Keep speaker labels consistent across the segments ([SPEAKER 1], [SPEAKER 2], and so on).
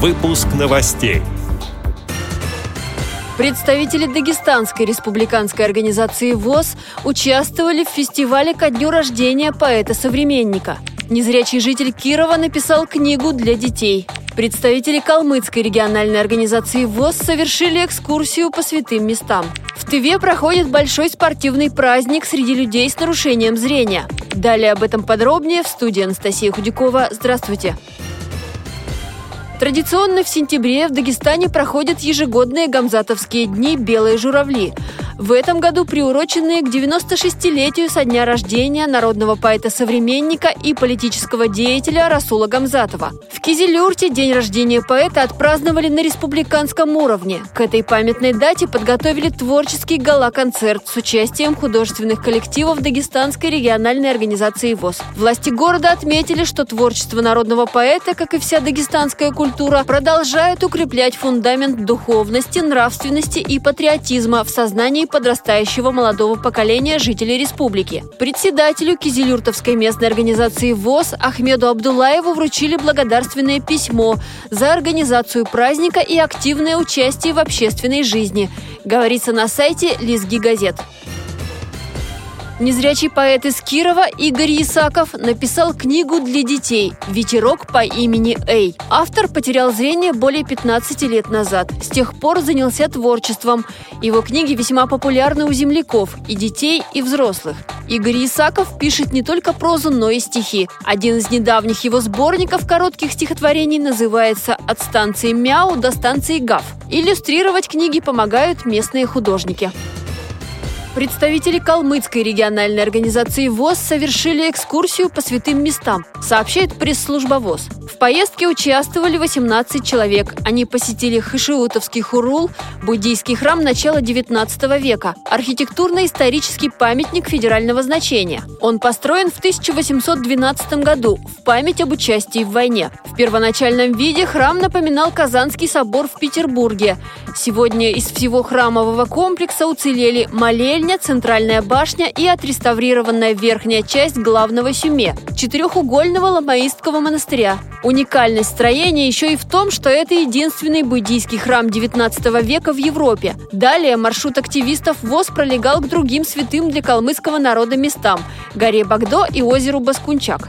[SPEAKER 1] Выпуск новостей.
[SPEAKER 2] Представители Дагестанской республиканской организации ВОЗ участвовали в фестивале ко дню рождения поэта-современника. Незрячий житель Кирова написал книгу для детей. Представители Калмыцкой региональной организации ВОЗ совершили экскурсию по святым местам. В Тыве проходит большой спортивный праздник среди людей с нарушением зрения. Далее об этом подробнее в студии Анастасия Худякова. Здравствуйте! Традиционно в сентябре в Дагестане проходят ежегодные гамзатовские дни «Белые журавли». В этом году приуроченные к 96-летию со дня рождения народного поэта-современника и политического деятеля Расула Гамзатова. В Кизилюрте день рождения поэта отпраздновали на республиканском уровне. К этой памятной дате подготовили творческий гала-концерт с участием художественных коллективов Дагестанской региональной организации ВОЗ. Власти города отметили, что творчество народного поэта, как и вся дагестанская культура, продолжает укреплять фундамент духовности, нравственности и патриотизма в сознании подрастающего молодого поколения жителей республики. Председателю Кизилюртовской местной организации ВОЗ Ахмеду Абдулаеву вручили благодарственное письмо за организацию праздника и активное участие в общественной жизни, говорится на сайте Лизги газет. Незрячий поэт из Кирова Игорь Исаков написал книгу для детей «Ветерок по имени Эй». Автор потерял зрение более 15 лет назад. С тех пор занялся творчеством. Его книги весьма популярны у земляков и детей, и взрослых. Игорь Исаков пишет не только прозу, но и стихи. Один из недавних его сборников коротких стихотворений называется «От станции Мяу до станции Гав». Иллюстрировать книги помогают местные художники. Представители Калмыцкой региональной организации ВОЗ совершили экскурсию по святым местам, сообщает пресс-служба ВОЗ. В поездке участвовали 18 человек. Они посетили Хышиутовский Хурул, буддийский храм начала 19 века, архитектурно-исторический памятник федерального значения. Он построен в 1812 году в память об участии в войне. В первоначальном виде храм напоминал Казанский собор в Петербурге. Сегодня из всего храмового комплекса уцелели молельня, центральная башня и отреставрированная верхняя часть главного сюме – четырехугольного ламаистского монастыря. Уникальность строения еще и в том, что это единственный буддийский храм 19 века в Европе. Далее маршрут активистов ВОЗ пролегал к другим святым для калмыцкого народа местам – горе Багдо и озеру Баскунчак.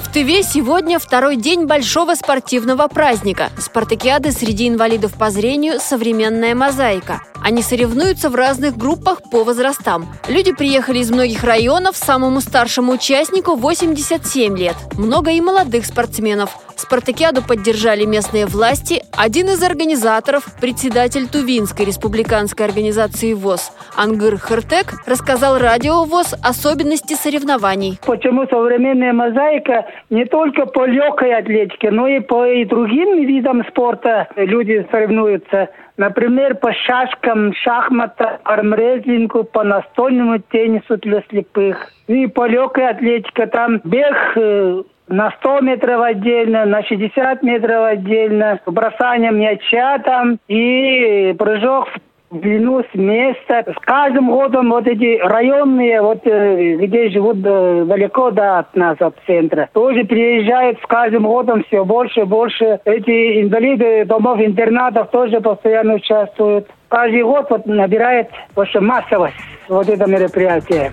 [SPEAKER 2] В Тыве сегодня второй день большого спортивного праздника – спартакиады среди инвалидов по зрению «Современная мозаика». Они соревнуются в разных группах по возрастам. Люди приехали из многих районов, самому старшему участнику 87 лет. Много и молодых спортсменов. Спартакиаду поддержали местные власти. Один из организаторов, председатель Тувинской республиканской организации ВОЗ Ангыр Хыртек, рассказал радио ВОЗ особенности соревнований.
[SPEAKER 3] Почему современная мозаика не только по легкой атлетике, но и по и другим видам спорта люди соревнуются. Например, по шашкам, шахматам, армрезлингу, по настольному теннису для слепых. И по легкой атлетике там бег э, на 100 метров отдельно, на 60 метров отдельно, бросание мяча там и прыжок в длину с места. С каждым годом вот эти районные, вот э, где живут э, далеко да, от нас, от центра, тоже приезжают с каждым годом все больше и больше. Эти инвалиды домов интернатов тоже постоянно участвуют. Каждый год вот набирает вообще массовость вот это мероприятие.